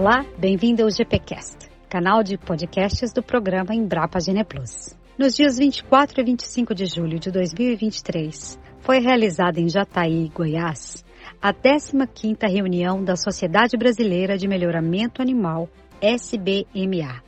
Olá, bem-vindo ao GPcast, canal de podcasts do programa Embrapa Gene Plus. Nos dias 24 e 25 de julho de 2023, foi realizada em Jataí, Goiás, a 15ª reunião da Sociedade Brasileira de Melhoramento Animal, SBMA.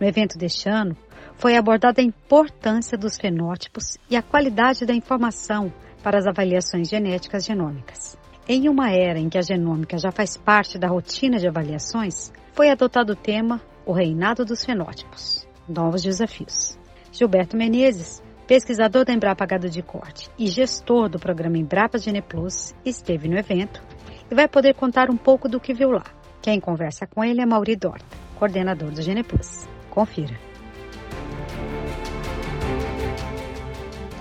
No evento deste ano, foi abordada a importância dos fenótipos e a qualidade da informação para as avaliações genéticas genômicas. Em uma era em que a genômica já faz parte da rotina de avaliações, foi adotado o tema O Reinado dos Fenótipos Novos Desafios. Gilberto Menezes, pesquisador da Embrapa Gado de Corte e gestor do programa Embrapa Gene Plus, esteve no evento e vai poder contar um pouco do que viu lá. Quem conversa com ele é Mauri Dorta, coordenador do Gene Plus. Confira.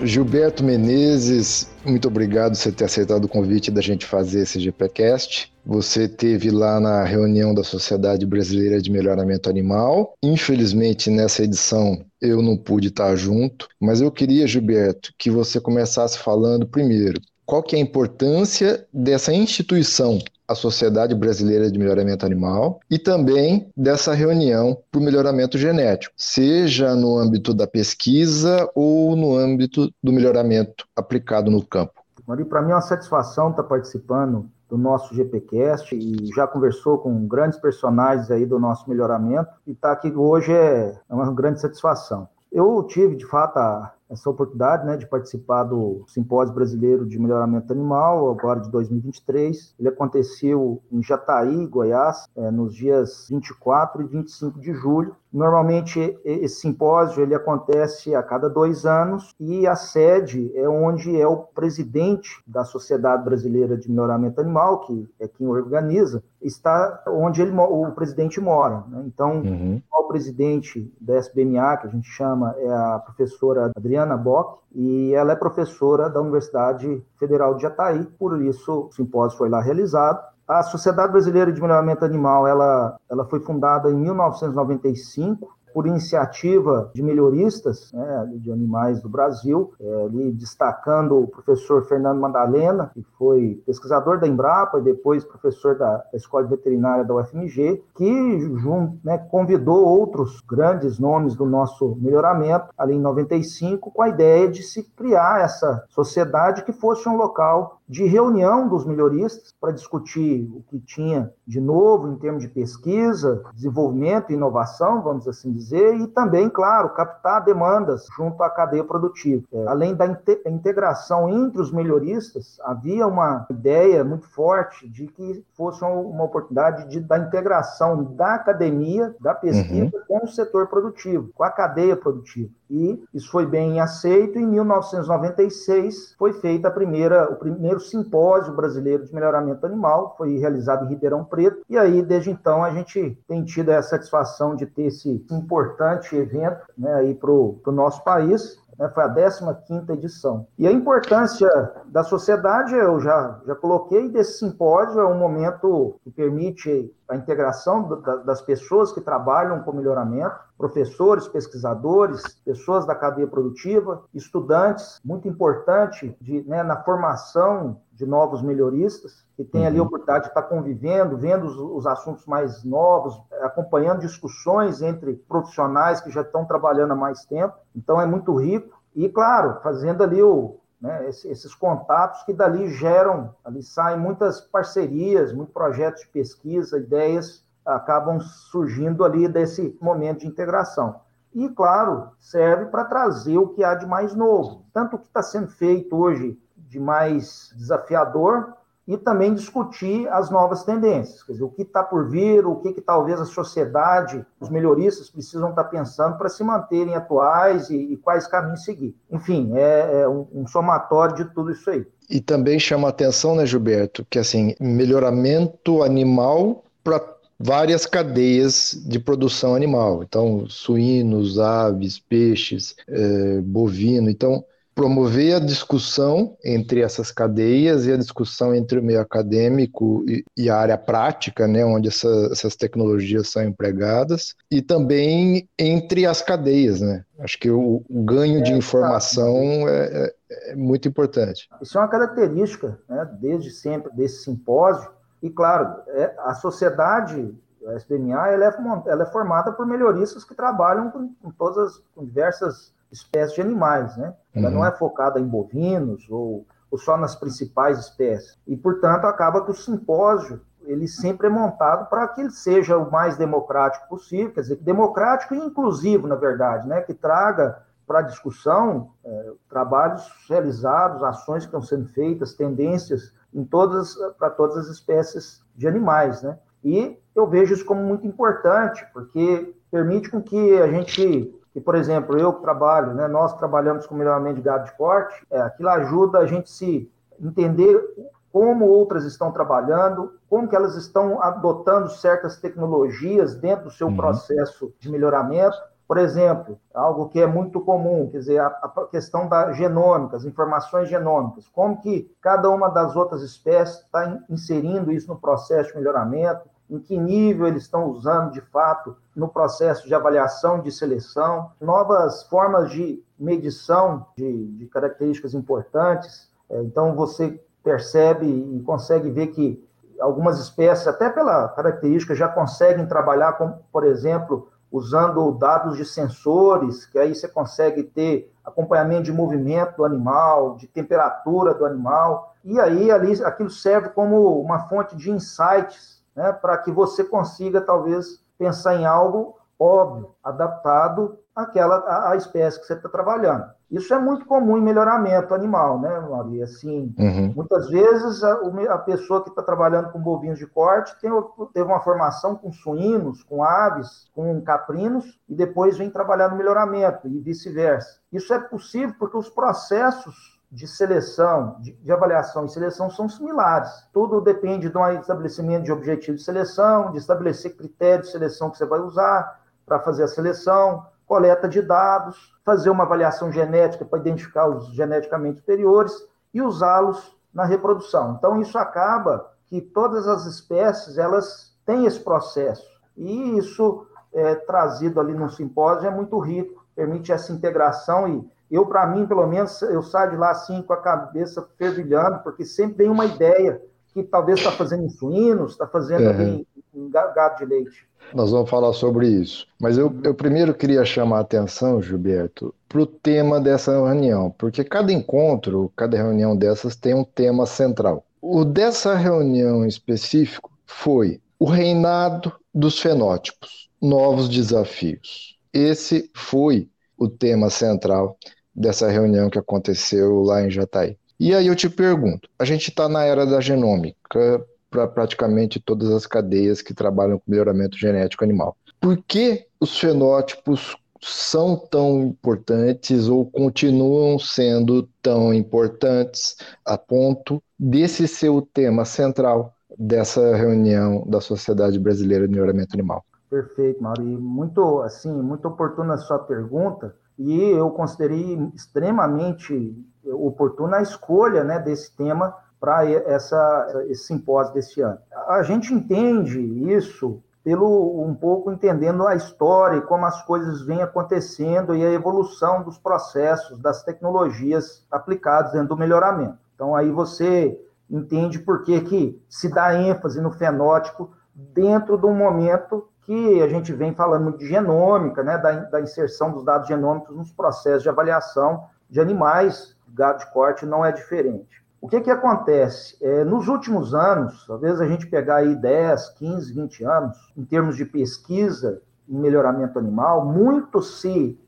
Gilberto Menezes, muito obrigado por você ter aceitado o convite da gente fazer esse GPcast. Você teve lá na reunião da Sociedade Brasileira de Melhoramento Animal. Infelizmente, nessa edição eu não pude estar junto, mas eu queria, Gilberto, que você começasse falando primeiro qual que é a importância dessa instituição a Sociedade Brasileira de Melhoramento Animal e também dessa reunião para o melhoramento genético, seja no âmbito da pesquisa ou no âmbito do melhoramento aplicado no campo. Mari, para mim é uma satisfação estar participando do nosso GPcast e já conversou com grandes personagens aí do nosso melhoramento e estar aqui hoje é uma grande satisfação. Eu tive, de fato, a, essa oportunidade né, de participar do Simpósio Brasileiro de Melhoramento Animal, agora de 2023. Ele aconteceu em Jataí, Goiás, é, nos dias 24 e 25 de julho. Normalmente esse simpósio ele acontece a cada dois anos e a sede é onde é o presidente da Sociedade Brasileira de Melhoramento Animal, que é quem organiza, está onde ele, o presidente mora. Né? Então, uhum. o presidente da SBMA, que a gente chama, é a professora Adriana Bock, e ela é professora da Universidade Federal de Jataí, por isso o simpósio foi lá realizado. A Sociedade Brasileira de Melhoramento Animal, ela, ela foi fundada em 1995 por iniciativa de melhoristas né, de animais do Brasil, é, ali destacando o professor Fernando Madalena, que foi pesquisador da Embrapa e depois professor da, Escola Veterinária da UFMG, que junto, né, convidou outros grandes nomes do nosso melhoramento, ali em 95, com a ideia de se criar essa sociedade que fosse um local de reunião dos melhoristas para discutir o que tinha de novo em termos de pesquisa, desenvolvimento e inovação, vamos assim dizer, e também, claro, captar demandas junto à cadeia produtiva. É, além da integração entre os melhoristas, havia uma ideia muito forte de que fosse uma oportunidade de, da integração da academia, da pesquisa, uhum. com o setor produtivo, com a cadeia produtiva e isso foi bem aceito. Em 1996 foi feita a primeira, o primeiro simpósio brasileiro de melhoramento animal, foi realizado em Ribeirão Preto, e aí desde então a gente tem tido a satisfação de ter esse importante evento né, aí para o nosso país né, foi a 15ª edição. E a importância da sociedade, eu já, já coloquei, desse simpósio é um momento que permite a integração das pessoas que trabalham com melhoramento, professores, pesquisadores, pessoas da cadeia produtiva, estudantes, muito importante de, né, na formação de novos melhoristas, que tem ali a uhum. oportunidade de estar convivendo, vendo os, os, assuntos mais novos, acompanhando discussões entre profissionais que já estão trabalhando há mais tempo. Então, é muito rico. E, claro, fazendo ali o, né, esses contatos que dali geram, ali saem muitas parcerias, muitos projetos de pesquisa, ideias acabam surgindo ali desse momento de integração. E, claro, serve para trazer o que há de mais novo, tanto o que está sendo feito hoje de mais desafiador e também discutir as novas tendências, quer dizer, o que está por vir, o que, que talvez a sociedade, os melhoristas precisam estar tá pensando para se manterem atuais e, e, quais caminhos seguir. Enfim, é, é um, um, somatório de tudo isso aí. E também chama a atenção, né, Gilberto, que assim, melhoramento animal para várias cadeias de produção animal. Então, suínos, aves, peixes, é, bovino. Então, promover a discussão entre essas cadeias e a discussão entre o meio acadêmico e, e a área prática, né, onde essa, essas tecnologias são empregadas, e também entre as cadeias, né? Acho que o, o ganho é, de informação é, é, é, muito importante. Isso é uma característica, né, desde sempre desse simpósio, e claro, é, a sociedade A SBMA ela é, ela é formada por melhoristas que trabalham com, com todas as com diversas espécies de animais, né? Ela uhum. não é focada em bovinos ou, ou só nas principais espécies. E, portanto, acaba que o simpósio ele sempre é montado para que ele seja o mais democrático possível, quer dizer, democrático e inclusivo, na verdade, né? Que traga para a discussão é, trabalhos realizados, ações que estão sendo feitas, tendências em todas para todas as espécies de animais, né? E eu vejo isso como muito importante, porque permite com que a gente, que, por exemplo, eu trabalho, né, nós trabalhamos com melhoramento de gado de corte, é, aquilo ajuda a gente se entender como outras estão trabalhando, como que elas estão adotando certas tecnologias dentro do seu uhum. processo de melhoramento, por exemplo, algo que é muito comum, quer dizer, a, a, questão da genômica, as informações genômicas, como que cada uma das outras espécies está inserindo isso no processo de melhoramento, em que nível eles estão usando de fato no processo de avaliação de seleção, novas formas de medição de, de características importantes. É, então, você percebe e consegue ver que algumas espécies, até pela característica, já conseguem trabalhar com, por exemplo, usando dados de sensores, que aí você consegue ter acompanhamento de movimento do animal, de temperatura do animal, e aí ali aquilo serve como uma fonte de insights, né, para que você consiga talvez pensar em algo óbvio, adaptado àquela à espécie que você está trabalhando. Isso é muito comum em melhoramento animal, né, Maria? Assim, uhum. muitas vezes a, a pessoa que está trabalhando com bovinos de corte tem, teve uma formação com suínos, com aves, com caprinos, e depois vem trabalhar no melhoramento, e vice-versa. Isso é possível porque os processos de seleção, de, de, avaliação e seleção são similares. Tudo depende do estabelecimento de objetivo de seleção, de estabelecer critérios de seleção que você vai usar para fazer a seleção, coleta de dados, fazer uma avaliação genética para identificar os geneticamente superiores e usá-los na reprodução. Então, isso acaba que todas as espécies elas têm esse processo. E isso, é, trazido ali no simpósio, é muito rico, permite essa integração e eu, para mim, pelo menos, eu saio de lá assim com a cabeça fervilhando, porque sempre tem uma ideia que talvez está fazendo em suínos, está fazendo uhum. em, em gado de leite. Nós vamos falar sobre isso. Mas eu, eu primeiro queria chamar a atenção, Gilberto, para o tema dessa reunião, porque cada encontro, cada reunião dessas tem um tema central. O dessa reunião em específico foi o reinado dos fenótipos, novos desafios. Esse foi o tema central dessa reunião que aconteceu lá em Jataí. E aí eu te pergunto, a gente está na era da genômica, para praticamente todas as cadeias que trabalham com melhoramento genético animal. Por que os fenótipos são tão importantes ou continuam sendo tão importantes a ponto desse ser o tema central dessa reunião da Sociedade Brasileira de Melhoramento Animal? Perfeito, Mauri. Muito, assim, muito oportuna a sua pergunta e eu considerei extremamente oportuna a escolha né, desse tema para esse simpósio desse ano. A gente entende isso pelo um pouco entendendo a história e como as coisas vêm acontecendo e a evolução dos processos, das tecnologias aplicadas dentro do melhoramento. Então aí você entende por que, que se dá ênfase no fenótipo dentro de um momento que a gente vem falando de genômica, né, da, da inserção dos dados genômicos nos processos de avaliação de animais, gado de corte não é diferente. O que, que acontece? É, nos últimos anos, talvez a gente pegar aí 10, 15, 20 anos, em termos de pesquisa em melhoramento animal, muito se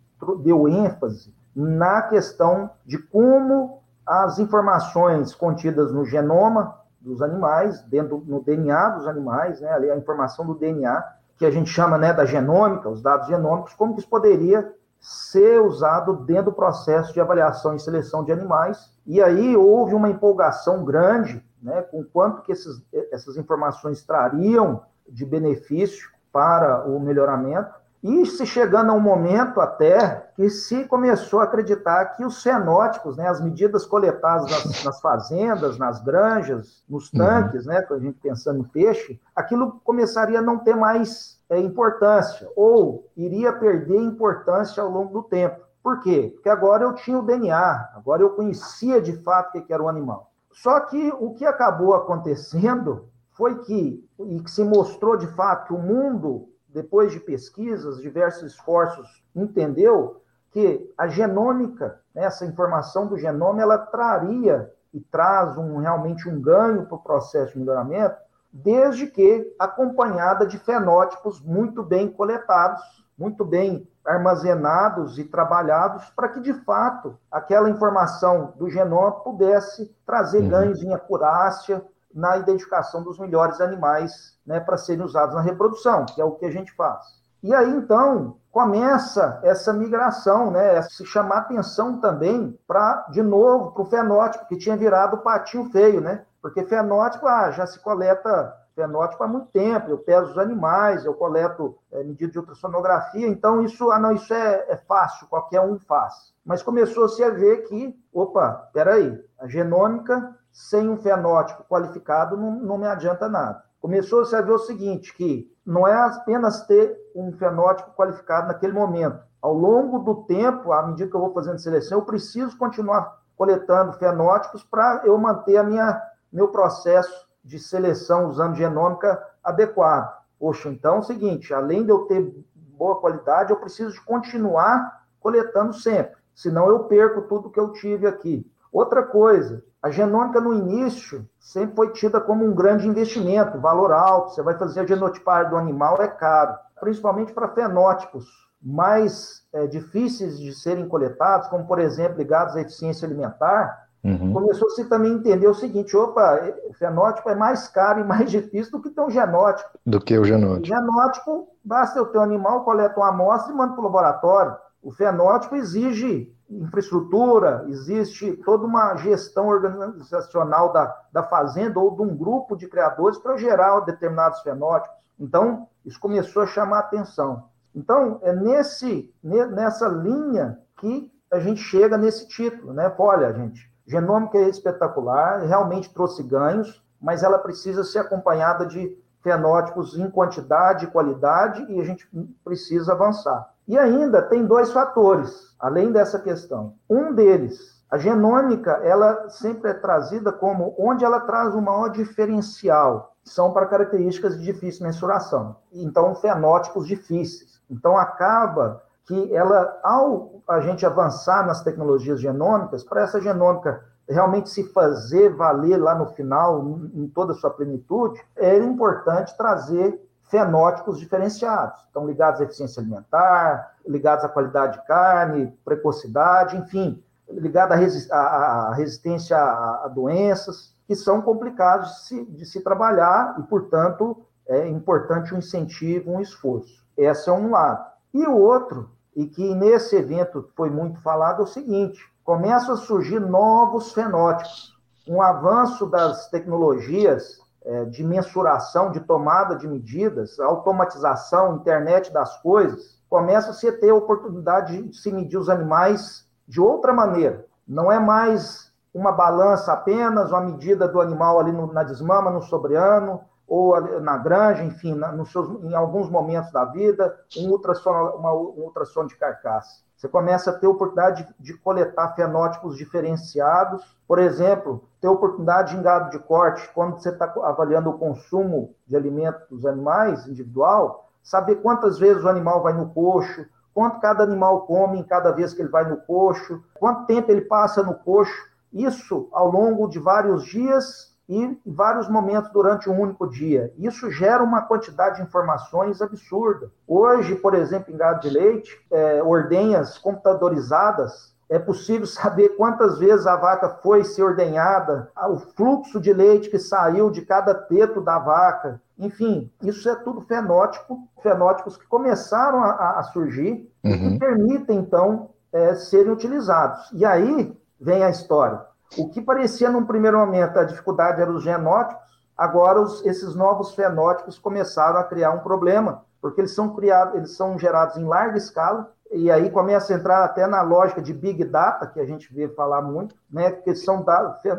deu ênfase na questão de como as informações contidas no genoma dos animais, dentro no DNA dos animais, né, ali a informação do DNA, que a gente chama né, da genômica, os dados genômicos, como que isso poderia ser usado dentro do processo de avaliação e seleção de animais. E aí houve uma empolgação grande, né, com quanto que esses, essas informações trariam de benefício para o melhoramento. E se chegando a um momento até que se começou a acreditar que os fenótipos, né, as medidas coletadas nas, nas fazendas, nas granjas, nos uhum. tanques, uhum. né, a gente pensando no peixe, aquilo começaria a não ter mais é, importância, ou iria perder importância ao longo do tempo. Por quê? Porque agora eu tinha o DNA, agora eu conhecia de fato o que era o animal. Só que o que acabou acontecendo foi que, e que se mostrou de fato que o mundo, depois de pesquisas, diversos esforços, entendeu que a genômica, né, essa informação do genoma, ela traria e traz um, realmente um ganho para o processo de melhoramento, desde que acompanhada de fenótipos muito bem coletados, muito bem armazenados e trabalhados para que, de fato, aquela informação do genoma pudesse trazer uhum. ganhos em acurácia na identificação dos melhores animais né, para serem usados na reprodução, que é o que a gente faz. E aí, então, começa essa migração, né? Se chamar atenção também para, de novo, para o fenótipo, que tinha virado patinho feio, né? Porque fenótipo, ah, já se coleta fenótipo há muito tempo, eu peso os animais, eu coleto é, medida de ultrassonografia, então isso, ah, não, isso é, é fácil, qualquer um faz. Mas começou-se a ver que, opa, peraí, a genômica sem um fenótipo qualificado não, não me adianta nada. Começou-se a ver o seguinte, que não é apenas ter um fenótipo qualificado naquele momento. Ao longo do tempo, à medida que eu vou fazendo seleção, eu preciso continuar coletando fenótipos para eu manter a minha meu processo de seleção usando genômica adequado. Poxa, então é o seguinte, além de eu ter boa qualidade, eu preciso continuar coletando sempre, senão eu perco tudo que eu tive aqui. Outra coisa, a genômica no início sempre foi tida como um grande investimento, valor alto. Você vai fazer a genotipagem do animal, é caro, principalmente para fenótipos mais é, difíceis de serem coletados, como por exemplo ligados à eficiência alimentar. Uhum. Começou-se também a entender o seguinte: opa, o fenótipo é mais caro e mais difícil do que ter um genótipo. Do que o genótipo. O genótipo, basta eu ter um animal, coleta uma amostra e manda para o laboratório. O fenótipo exige infraestrutura, existe toda uma gestão organizacional da, da fazenda ou de um grupo de criadores para gerar determinados fenótipos. Então, isso começou a chamar atenção. Então, é nesse, nessa linha que a gente chega nesse título, né? Olha, gente, genômica é espetacular, realmente trouxe ganhos, mas ela precisa ser acompanhada de fenótipos em quantidade e qualidade e a gente precisa avançar. E ainda tem dois fatores, além dessa questão. Um deles, a genômica, ela sempre é trazida como onde ela traz o maior diferencial, são para características de difícil mensuração. Então, fenótipos difíceis. Então, acaba que ela, ao a gente avançar nas tecnologias genômicas, para essa genômica realmente se fazer valer lá no final, em toda a sua plenitude, é importante trazer fenótipos diferenciados, estão ligados à eficiência alimentar, ligados à qualidade de carne, precocidade, enfim, ligado à, resistência a, doenças, que são complicados de se, de se trabalhar e, portanto, é importante um incentivo, um esforço. Esse é um lado. E o outro, e que nesse evento foi muito falado, é o seguinte: começam a surgir novos fenótipos. Um avanço das tecnologias é, de mensuração, de tomada de medidas, automatização, internet das coisas, começa-se a ter a oportunidade de se medir os animais de outra maneira. Não é mais uma balança apenas, uma medida do animal ali no, na desmama, no sobreano, ou na granja, enfim, na, seus, em alguns momentos da vida, um ultrassom, uma, um ultrassom de carcaça. Você começa a ter oportunidade de, de coletar fenótipos diferenciados. Por exemplo, ter oportunidade em gado de corte, quando você está avaliando o consumo de alimentos dos animais individual, saber quantas vezes o animal vai no coxo, quanto cada animal come em cada vez que ele vai no coxo, quanto tempo ele passa no coxo. Isso ao longo de vários dias e vários momentos durante um único dia. Isso gera uma quantidade de informações absurda. Hoje, por exemplo, em gado de leite, é, ordenhas computadorizadas, é possível saber quantas vezes a vaca foi ser ordenhada, o fluxo de leite que saiu de cada teto da vaca. Enfim, isso é tudo fenótipo, fenótipos que começaram a, a surgir uhum. e que uhum. permitem, então, é, serem utilizados. E aí vem a história. O que parecia num primeiro momento a dificuldade eram os genótipos, agora os, esses novos fenótipos começaram a criar um problema, porque eles são criados, eles são gerados em larga escala, e aí começa a entrar até na lógica de big data, que a gente vê falar muito, né, que são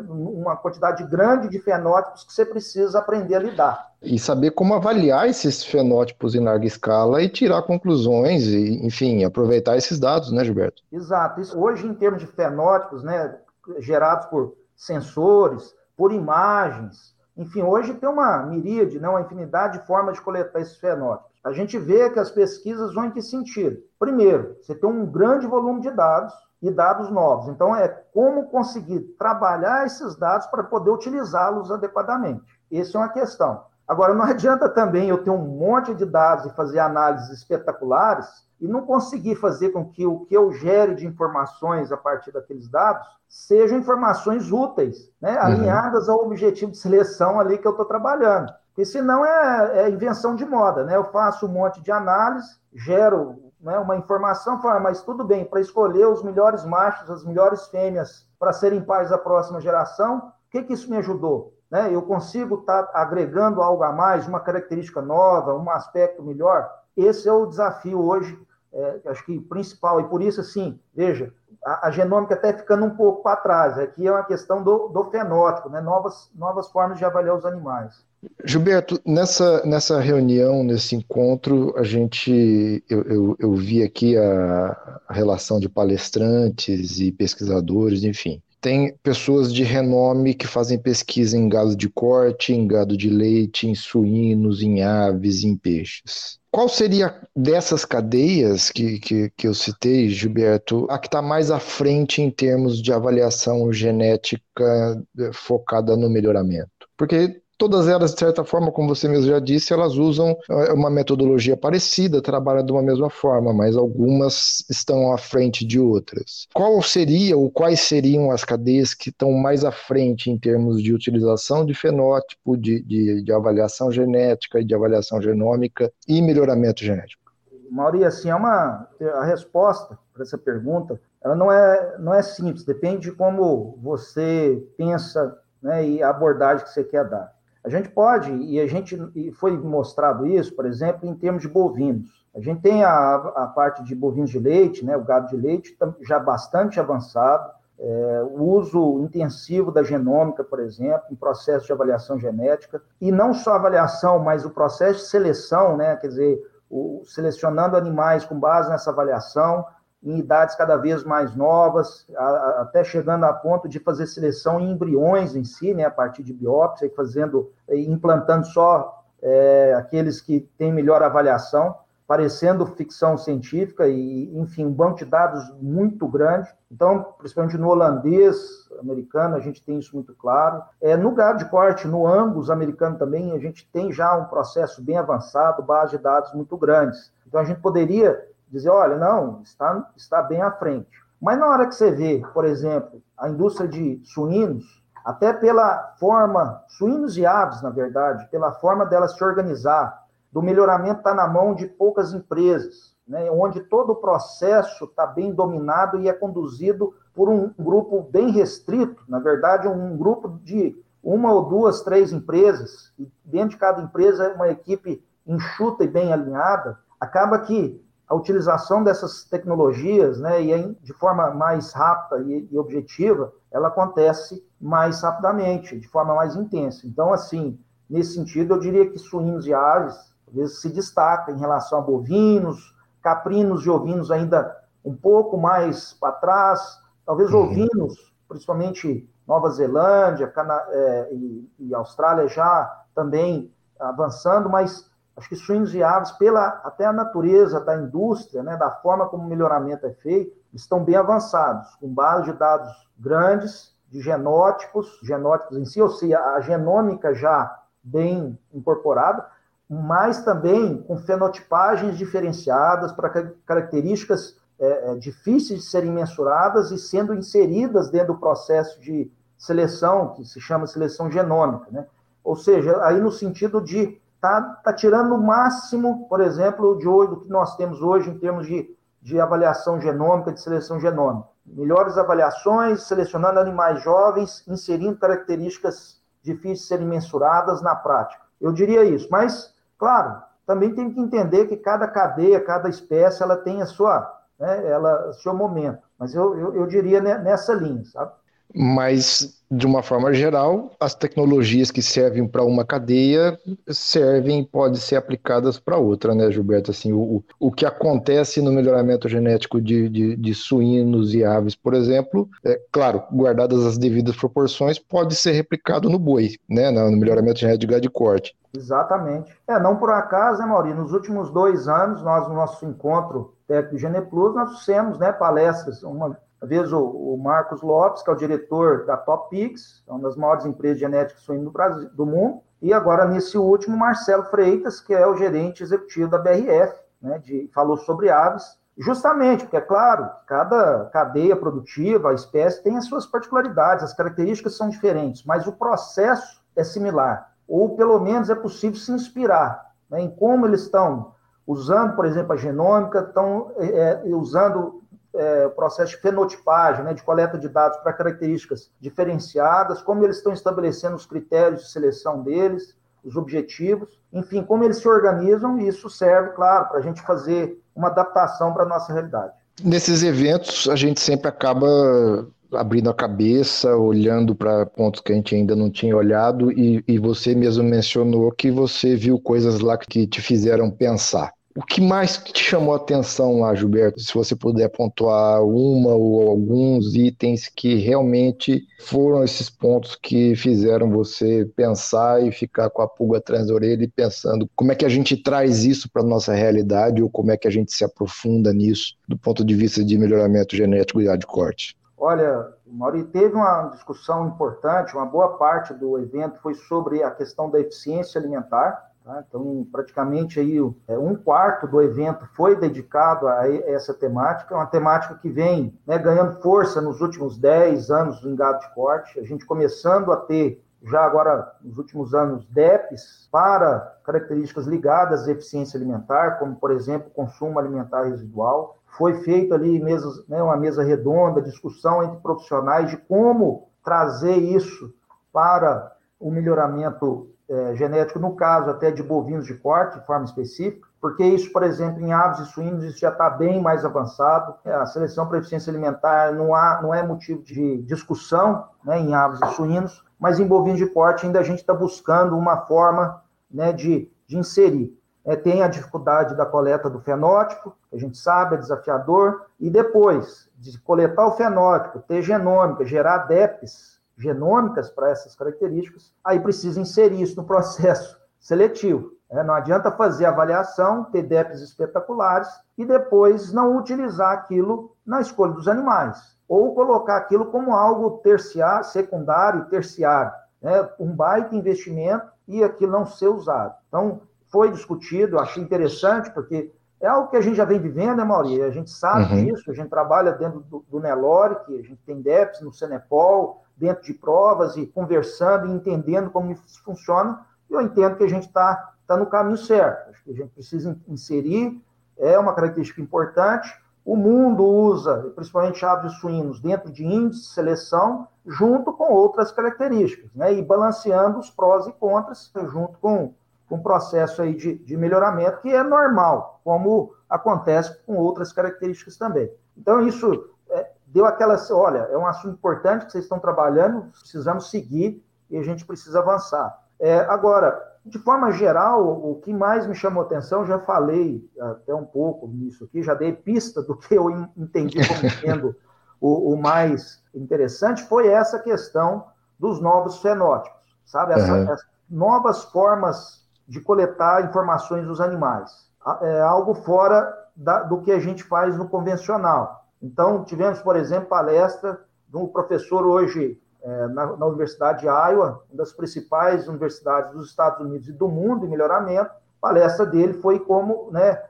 uma quantidade grande de fenótipos que você precisa aprender a lidar. E saber como avaliar esses fenótipos em larga escala e tirar conclusões, e, enfim, aproveitar esses dados, né, Gilberto? Exato. Isso, hoje, em termos de fenótipos, né, gerados por sensores, por imagens, Enfim, hoje tem uma miríade, né, uma infinidade de formas de coletar esses fenótipos. A gente vê que as pesquisas vão em que sentido? Primeiro, você tem um grande volume de dados e dados novos. Então, é como conseguir trabalhar esses dados para poder utilizá-los adequadamente. Essa é uma questão. Agora, não adianta também eu ter um monte de dados e fazer análises espetaculares e não conseguir fazer com que o que eu gere de informações a partir daqueles dados sejam informações úteis, né, uhum. alinhadas ao objetivo de seleção ali que eu estou trabalhando. Porque senão é, é, invenção de moda, né? Eu faço um monte de análise, gero né, uma informação, falo, ah, mas tudo bem, para escolher os melhores machos, as melhores fêmeas para serem pais da próxima geração, o que, que isso me ajudou? Né? Eu consigo estar tá agregando algo a mais, uma característica nova, um aspecto melhor? Esse é o desafio hoje é, acho que principal, e por isso, assim, veja, a, a genômica até ficando um pouco para trás, aqui é uma questão do, do fenótipo, né? novas, novas formas de avaliar os animais. Gilberto, nessa, nessa reunião, nesse encontro, a gente, eu, eu, eu vi aqui a, a relação de palestrantes e pesquisadores, enfim tem pessoas de renome que fazem pesquisa em gado de corte, em gado de leite, em suínos, em aves, em peixes. Qual seria dessas cadeias que, que, que eu citei, Gilberto, a que está mais à frente em termos de avaliação genética eh, focada no melhoramento? Porque Todas elas, de certa forma, como você mesmo já disse, elas usam eh, uma metodologia parecida, trabalham de uma mesma forma, mas algumas estão à frente de outras. Qual seria ou quais seriam as cadeias que estão mais à frente em termos de utilização de fenótipo, de, de, de avaliação genética e de avaliação genômica e melhoramento genético? Mauri, assim, é uma, a resposta para essa pergunta, ela não é, não é simples, depende de como você pensa né, e a abordagem que você quer dar. A gente pode, e a gente e foi mostrado isso, por exemplo, em termos de bovinos. A gente tem a, a parte de bovinos de leite, né, o gado de leite, já bastante avançado. É, o uso intensivo da genômica, por exemplo, em processo de avaliação genética, e não só avaliação, mas o processo de seleção, né, quer dizer, o, selecionando animais com base nessa avaliação, em idades cada vez mais novas, a, a, até chegando a ponto de fazer seleção em embriões em si, né, a partir de biópsia, e fazendo, implantando só é, aqueles que têm melhor avaliação, parecendo ficção científica e, enfim, um banco de dados muito grande. Então, principalmente no holandês, americano, a gente tem isso muito claro. É, no gado de corte, no Angus americano também, a gente tem já um processo bem avançado, base de dados muito grandes. Então, a gente poderia dizer, olha, não, está, está bem à frente. Mas na hora que você vê, por exemplo, a indústria de suínos, até pela forma, suínos e aves, na verdade, pela forma dela se organizar, do melhoramento está na mão de poucas empresas, né, onde todo o processo está bem dominado e é conduzido por um grupo bem restrito, na verdade, um grupo de uma ou duas, três empresas, e dentro de cada empresa uma equipe enxuta e bem alinhada, acaba que a utilização dessas tecnologias, né, e de forma mais rápida e, e, objetiva, ela acontece mais rapidamente, de forma mais intensa. Então, assim, nesse sentido, eu diria que suínos e aves talvez se destaca em relação a bovinos, caprinos e ovinos ainda um pouco mais para trás, talvez uhum. ovinos, principalmente Nova Zelândia Cana é, e, e Austrália já também avançando, mas Acho que suínos e aves, pela até a natureza da indústria, né, da forma como o melhoramento é feito, estão bem avançados, com base de dados grandes, de genótipos, genótipos em si, ou seja, a genômica já bem incorporada, mas também com fenotipagens diferenciadas para características é, é, difíceis de serem mensuradas e sendo inseridas dentro do processo de seleção, que se chama seleção genômica, né? Ou seja, aí no sentido de está tá tirando o máximo, por exemplo, de hoje, do que nós temos hoje em termos de, de avaliação genômica, de seleção genômica. Melhores avaliações, selecionando animais jovens, inserindo características difíceis de serem mensuradas na prática. Eu diria isso, mas, claro, também tem que entender que cada cadeia, cada espécie, ela tem a sua, né, ela, seu momento. Mas eu, eu, eu diria nessa linha, sabe? Mas de uma forma geral, as tecnologias que servem para uma cadeia servem podem ser aplicadas para outra, né, Gilberto? Assim, o, o que acontece no melhoramento genético de, de, de, suínos e aves, por exemplo, é claro, guardadas as devidas proporções, pode ser replicado no boi, né, no melhoramento genético de gado de corte. Exatamente. É, não por acaso, né, Maurício? Nos últimos dois anos, nós, no nosso encontro técnico de Geneplus, nós fizemos né, palestras, uma vez o, Marcos Lopes, que é o diretor da Top Pix, é uma das maiores empresas genéticas suínas do, Brasil, do mundo, e agora nesse último, Marcelo Freitas, que é o gerente executivo da BRF, né, de, falou sobre aves, justamente porque, é claro, cada cadeia produtiva, espécie tem as suas particularidades, as características são diferentes, mas o processo é similar, ou pelo menos é possível se inspirar né, em como eles estão usando, por exemplo, a genômica, estão é, é usando é, o processo de fenotipagem, né, de coleta de dados para características diferenciadas, como eles estão estabelecendo os critérios de seleção deles, os objetivos, enfim, como eles se organizam, e isso serve, claro, para a gente fazer uma adaptação para a nossa realidade. Nesses eventos, a gente sempre acaba abrindo a cabeça, olhando para pontos que a gente ainda não tinha olhado, e, e você mesmo mencionou que você viu coisas lá que te fizeram pensar. O que mais te chamou a atenção lá, Gilberto? Se você puder pontuar uma ou alguns itens que realmente foram esses pontos que fizeram você pensar e ficar com a pulga atrás da orelha e pensando como é que a gente traz isso para a nossa realidade ou como é que a gente se aprofunda nisso do ponto de vista de melhoramento genético e de corte? Olha, Mauri, teve uma discussão importante, uma boa parte do evento foi sobre a questão da eficiência alimentar, Tá? Então, praticamente aí é, um quarto do evento foi dedicado a essa temática, uma temática que vem né, ganhando força nos últimos 10 anos do engado de corte, a gente começando a ter já agora nos últimos anos DEPs para características ligadas à eficiência alimentar, como por exemplo consumo alimentar residual. Foi feito ali mesas, né, uma mesa redonda, discussão entre profissionais de como trazer isso para o melhoramento é, genético, no caso até de bovinos de corte, de forma específica, porque isso, por exemplo, em aves e suínos, isso já está bem mais avançado. É, a seleção para eficiência alimentar não, há, não é motivo de discussão né, em aves e suínos, mas em bovinos de corte ainda a gente está buscando uma forma né, de, de inserir. É, tem a dificuldade da coleta do fenótipo, a gente sabe, é desafiador, e depois de coletar o fenótipo, ter genômica, gerar DEPs, genômicas para essas características, aí precisa inserir isso no processo seletivo. É, não adianta fazer avaliação, ter DEPs espetaculares e depois não utilizar aquilo na escolha dos animais, ou colocar aquilo como algo terciário, secundário, terciário, né? um baita investimento e aquilo não ser usado. Então, foi discutido, achei interessante, porque é algo que a gente já vem vivendo, né, Mauri? A gente sabe uhum. disso, a gente trabalha dentro do, do Nelore, que a gente tem DEPs no Senepol, dentro de provas e conversando e entendendo como isso funciona, eu entendo que a gente está tá no caminho certo. Acho que a gente precisa inserir, é uma característica importante. O mundo usa, principalmente aves e suínos, dentro de índice de seleção, junto com outras características, né? e balanceando os prós e contras, junto com, com o processo aí de, de melhoramento, que é normal, como acontece com outras características também. Então, isso deu aquela, olha, é um assunto importante que vocês estão trabalhando, precisamos seguir e a gente precisa avançar. É, agora, de forma geral, o que mais me chamou atenção, já falei até um pouco nisso aqui, já dei pista do que eu entendi como sendo o, o, mais interessante, foi essa questão dos novos fenótipos, sabe? Essa, uhum. Novas formas de coletar informações dos animais. É algo fora da, do que a gente faz no convencional. Então, tivemos, por exemplo, palestra de um professor hoje é, na, na, Universidade de Iowa, uma das principais universidades dos Estados Unidos e do mundo em melhoramento. A palestra dele foi como, né,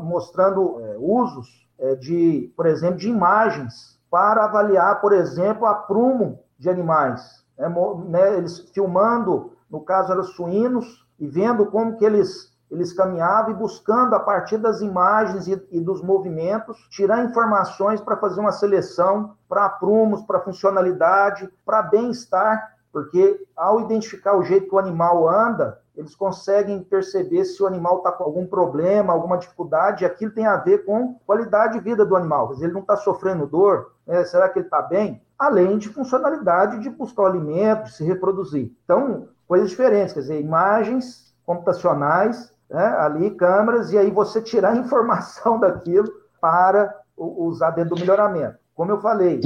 mostrando é, usos é, de, por exemplo, de imagens para avaliar, por exemplo, a prumo de animais. Né, né, eles filmando, no caso, eram suínos, e vendo como que eles eles caminhavam e buscando, a partir das imagens e, e dos movimentos, tirar informações para fazer uma seleção para aprumos, para funcionalidade, para bem-estar, porque ao identificar o jeito que o animal anda, eles conseguem perceber se o animal está com algum problema, alguma dificuldade, e aquilo tem a ver com qualidade de vida do animal. Ele não está sofrendo dor, né? será que ele está bem? Além de funcionalidade de buscar o alimento, de se reproduzir. Então, coisas diferentes, quer dizer, imagens computacionais, né? ali câmeras, e aí você tirar informação daquilo para usar dentro do melhoramento. Como eu falei,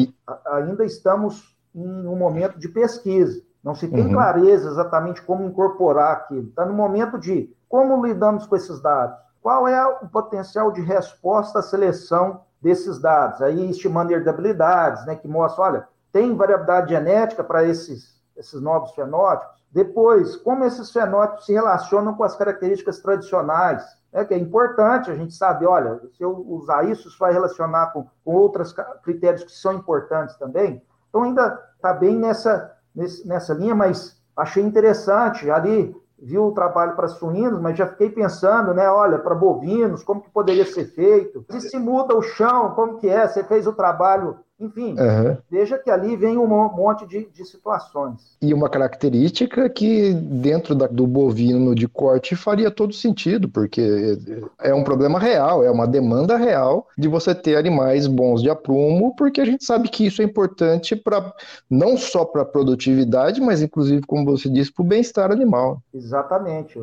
ainda estamos em um momento de pesquisa. Não se tem uhum. clareza exatamente como incorporar aquilo. Está no momento de como lidamos com esses dados. Qual é o potencial de resposta à seleção desses dados? Aí estimando herdabilidades, né, que mostra, olha, tem variabilidade genética para esses, esses novos fenótipos. Depois, como esses fenótipos se relacionam com as características tradicionais. É que é importante a gente saber, olha, se eu usar isso, isso vai relacionar com, com outros critérios que são importantes também. Então, ainda está bem nessa, nessa linha, mas achei interessante. Ali viu o trabalho para suínos, mas já fiquei pensando, né? Olha, para bovinos, como que poderia ser feito? E se muda o chão, como que é? Você fez o trabalho enfim, uhum. veja que ali vem um monte de, de, situações. E uma característica que dentro da, do bovino de corte faria todo sentido, porque é um problema real, é uma demanda real de você ter animais bons de aprumo, porque a gente sabe que isso é importante para não só para a produtividade, mas inclusive, como você disse, para o bem-estar animal. Exatamente.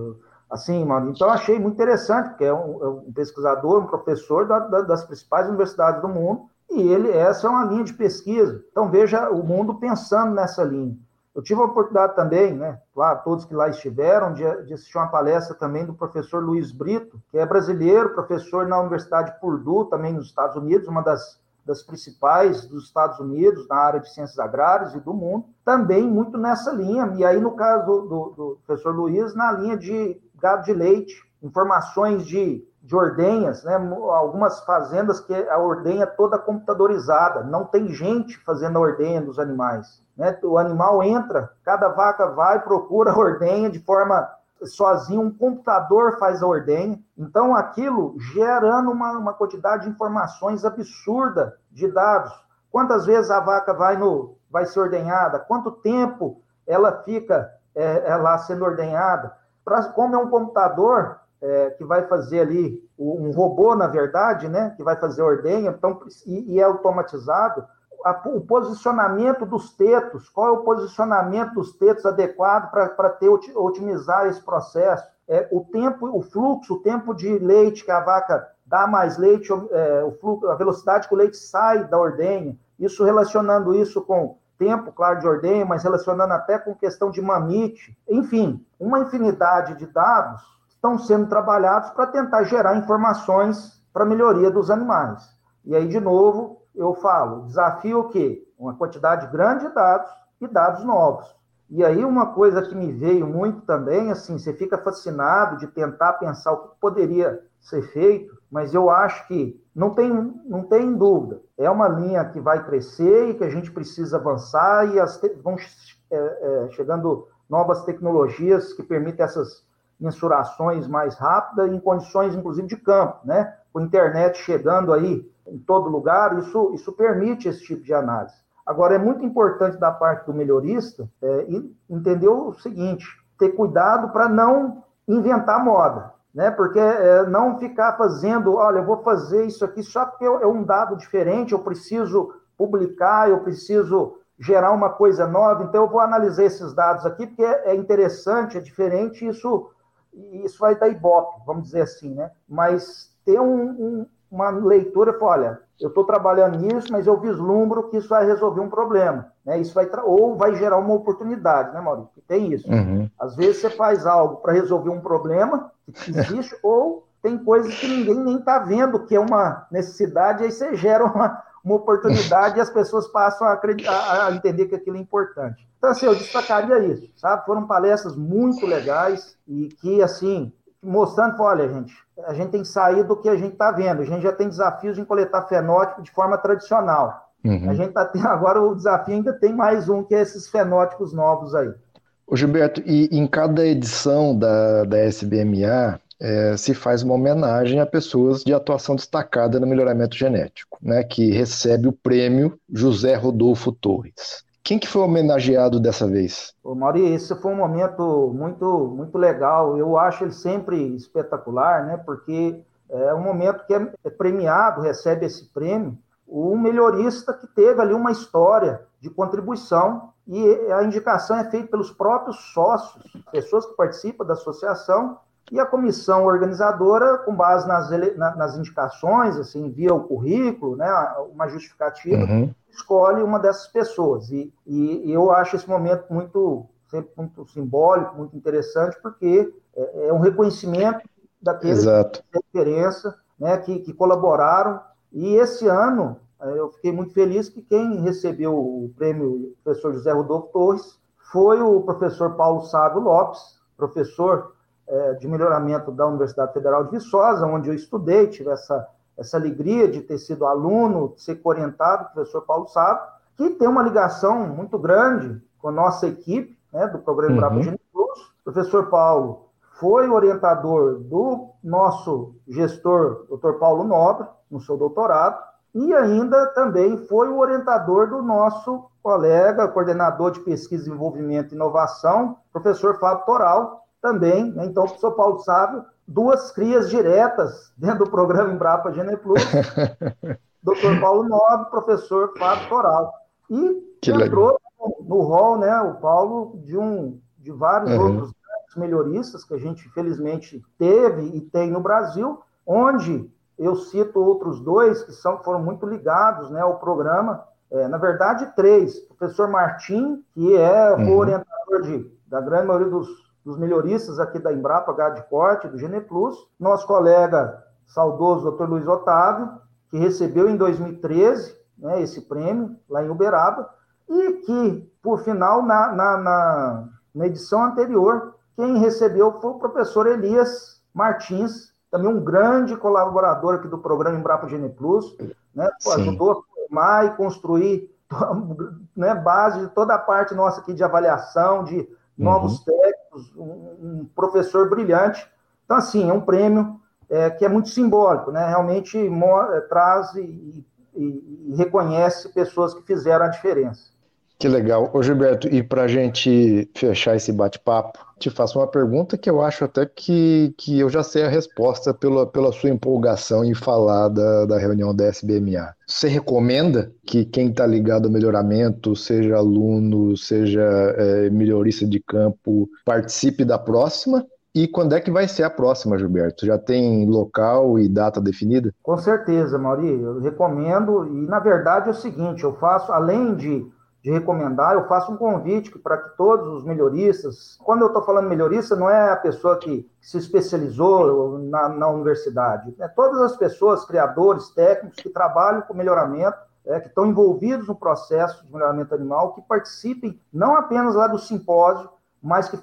Assim, mano, então achei muito interessante, porque é um, é um pesquisador, um professor da, da, das principais universidades do mundo, e ele, essa é uma linha de pesquisa. Então veja o mundo pensando nessa linha. Eu tive a oportunidade também, né, claro, todos que lá estiveram, de, de, assistir uma palestra também do professor Luiz Brito, que é brasileiro, professor na Universidade Purdue, também nos Estados Unidos, uma das, das principais dos Estados Unidos na área de ciências agrárias e do mundo, também muito nessa linha. E aí, no caso do, do professor Luiz, na linha de gado de leite, informações de de ordenhas, né? algumas fazendas que a ordenha toda computadorizada, não tem gente fazendo a ordenha dos animais. Né? O animal entra, cada vaca vai, procura a ordenha de forma sozinho, um computador faz a ordenha. Então, aquilo gerando uma, uma quantidade de informações absurda de dados. Quantas vezes a vaca vai, no, vai ser ordenhada? Quanto tempo ela fica é, é lá sendo ordenhada? Pra, como é um computador, é, que vai fazer ali, um robô, na verdade, né, que vai fazer ordenha, então, e, e é automatizado, a, o posicionamento dos tetos, qual é o posicionamento dos tetos adequado para ter otimizar esse processo? É, o tempo, o fluxo, o tempo de leite que a vaca dá mais leite, é, o fluxo, a velocidade que o leite sai da ordenha, isso relacionando isso com tempo, claro, de ordenha, mas relacionando até com questão de mamite, enfim, uma infinidade de dados estão sendo trabalhados para tentar gerar informações para melhoria dos animais. E aí, de novo, eu falo, desafio o quê? Uma quantidade grande de dados e dados novos. E aí, uma coisa que me veio muito também, assim, você fica fascinado de tentar pensar o que poderia ser feito, mas eu acho que não tem, não tem dúvida. É uma linha que vai crescer e que a gente precisa avançar e as vão é, é, chegando novas tecnologias que permitem essas mensurações mais rápidas em condições, inclusive, de campo, né? Com internet chegando aí em todo lugar, isso, isso permite esse tipo de análise. Agora, é muito importante da parte do melhorista é, entender o seguinte, ter cuidado para não inventar moda, né? Porque é, não ficar fazendo, olha, eu vou fazer isso aqui só porque é um dado diferente, eu preciso publicar, eu preciso gerar uma coisa nova, então eu vou analisar esses dados aqui porque é interessante, é diferente, isso e isso vai dar ibope, vamos dizer assim, né? Mas ter um, um, uma leitura, olha, eu estou trabalhando nisso, mas eu vislumbro que isso vai resolver um problema, né? Isso vai ou vai gerar uma oportunidade, né, Maurício? Tem isso. Uhum. Às vezes você faz algo para resolver um problema que existe, ou tem coisas que ninguém nem está vendo que é uma necessidade, aí você gera uma, uma oportunidade e as pessoas passam a, acreditar, a entender que aquilo é importante. Então, assim, eu destacaria isso, sabe? Foram palestras muito legais e que, assim, mostrando, olha, gente, a gente tem que sair do que a gente está vendo. A gente já tem desafios em coletar fenótipo de forma tradicional. Uhum. A gente está tendo agora o desafio, ainda tem mais um, que é esses fenótipos novos aí. Ô Gilberto, e em cada edição da, da SBMA, é, se faz uma homenagem a pessoas de atuação destacada no melhoramento genético, né, que recebe o prêmio José Rodolfo Torres Quem que foi homenageado dessa vez? Ô, Mauri, esse foi um momento muito, muito legal. Eu acho ele sempre espetacular, né? Porque é um momento que é, é premiado, recebe esse prêmio, um melhorista que teve ali uma história de contribuição e a indicação é feita pelos próprios sócios, pessoas que participam da associação, e a comissão organizadora, com base nas, nas indicações, assim, envia o currículo, né, uma justificativa, uhum. escolhe uma dessas pessoas. E, e, eu acho esse momento muito, sempre muito simbólico, muito interessante, porque é, é um reconhecimento daqueles Exato. que diferença, né, que, que colaboraram. E esse ano, é, eu fiquei muito feliz que quem recebeu o prêmio professor José Rodolfo Torres foi o professor Paulo Sábio Lopes, professor é, de melhoramento da Universidade Federal de Viçosa, onde eu estudei, tive essa, essa alegria de ter sido aluno, de ser orientado pelo professor Paulo Sábio, que tem uma ligação muito grande com a nossa equipe né, do programa uhum. Bravo Gene Plus. Professor Paulo foi orientador do nosso gestor, Dr. Paulo Nobre, no seu doutorado, e ainda também foi o orientador do nosso colega, coordenador de pesquisa, desenvolvimento e inovação, professor Fábio Toral, também. Né? Então, o professor Paulo Sábio, duas crias diretas dentro do programa Embrapa Gene Plus, doutor Paulo Nobre, professor Fábio Toral. E que entrou legal. no rol, né, o Paulo, de, um, de vários uhum. outros melhoristas que a gente, felizmente, teve e tem no Brasil, onde eu cito outros dois que são, foram muito ligados né, ao programa, é, na verdade, três. O professor Martim, que é uhum. o orientador de, da grande maioria dos, dos melhoristas aqui da Embrapa H de Corte, do Geneplus. Nosso colega saudoso, Dr. Luiz Otávio, que recebeu em 2013 né, esse prêmio lá em Uberaba, e que, por final, na, na, na, na edição anterior, quem recebeu foi o professor Elias Martins, também um grande colaborador aqui do programa Embrapa Gene Plus, né? ajudou a formar e construir né, base de toda a parte nossa aqui de avaliação, de novos uhum. técnicos, um, professor brilhante. Então, assim, é um prêmio é, que é muito simbólico, né? Realmente é, traz e, e, e reconhece pessoas que fizeram a diferença. Que legal. Ô Gilberto, e para a gente fechar esse bate-papo, te faço uma pergunta que eu acho até que, que eu já sei a resposta pela, pela sua empolgação em falar da, da reunião da SBMA. Você recomenda que quem está ligado ao melhoramento, seja aluno, seja é, melhorista de campo, participe da próxima? E quando é que vai ser a próxima, Gilberto? Já tem local e data definida? Com certeza, Mauri. Eu recomendo. E, na verdade, é o seguinte: eu faço, além de de recomendar, eu faço um convite para que todos os melhoristas, quando eu estou falando melhorista, não é a pessoa que se especializou na, na universidade, é todas as pessoas, criadores, técnicos que trabalham com melhoramento, é, que estão envolvidos no processo de melhoramento animal, que participem não apenas lá do simpósio, mas que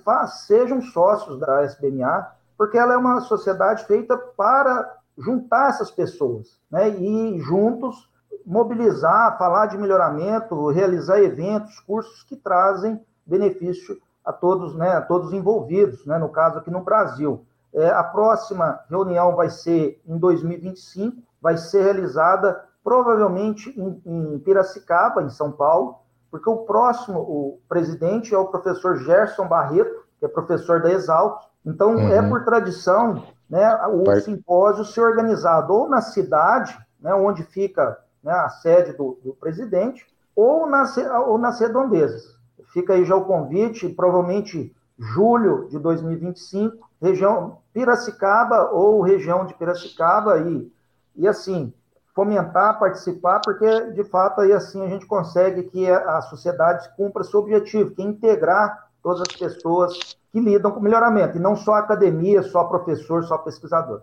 sejam sócios da SBMA, porque ela é uma sociedade feita para juntar essas pessoas, né, e juntos mobilizar, falar de melhoramento, realizar eventos, cursos que trazem benefício a todos, né, a todos envolvidos, né, no caso aqui no Brasil. É, a próxima reunião vai ser em 2025, vai ser realizada provavelmente em, em Piracicaba, em São Paulo, porque o próximo, o presidente é o professor Gerson Barreto, que é professor da Exalc. Então, uhum. é por tradição né, o Part... simpósio ser organizado ou na cidade, né, onde fica né, a sede do, do presidente, ou nas, ou nas redondezas. Fica aí já o convite, provavelmente julho de 2025, região Piracicaba ou região de Piracicaba, e, e assim, fomentar, participar, porque de fato aí assim a gente consegue que a sociedade cumpra seu objetivo, que é integrar todas as pessoas que lidam com melhoramento, e não só academia, só professor, só pesquisador.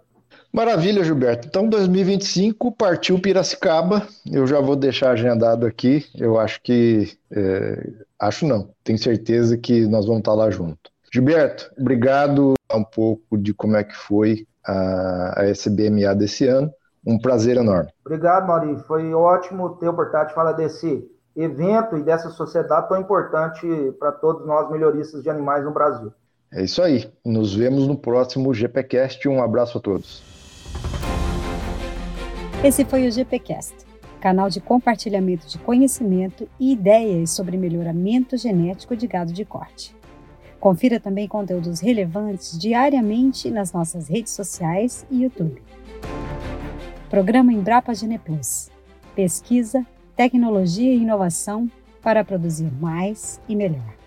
Maravilha, Gilberto. Então, 2025 partiu Piracicaba. Eu já vou deixar agendado aqui. Eu acho que. É, acho não, tenho certeza que nós vamos estar lá junto. Gilberto, obrigado um pouco de como é que foi a, a SBMA desse ano. Um prazer enorme. Obrigado, Mauri. Foi ótimo ter a oportunidade de falar desse evento e dessa sociedade tão importante para todos nós melhoristas de animais no Brasil. É isso aí. Nos vemos no próximo GPcast. Um abraço a todos. Esse foi o GPcast, canal de compartilhamento de conhecimento e ideias sobre melhoramento genético de gado de corte. Confira também conteúdos relevantes diariamente nas nossas redes sociais e YouTube. Programa Embrapa Gene Plus. Pesquisa, tecnologia e inovação para produzir mais e melhor.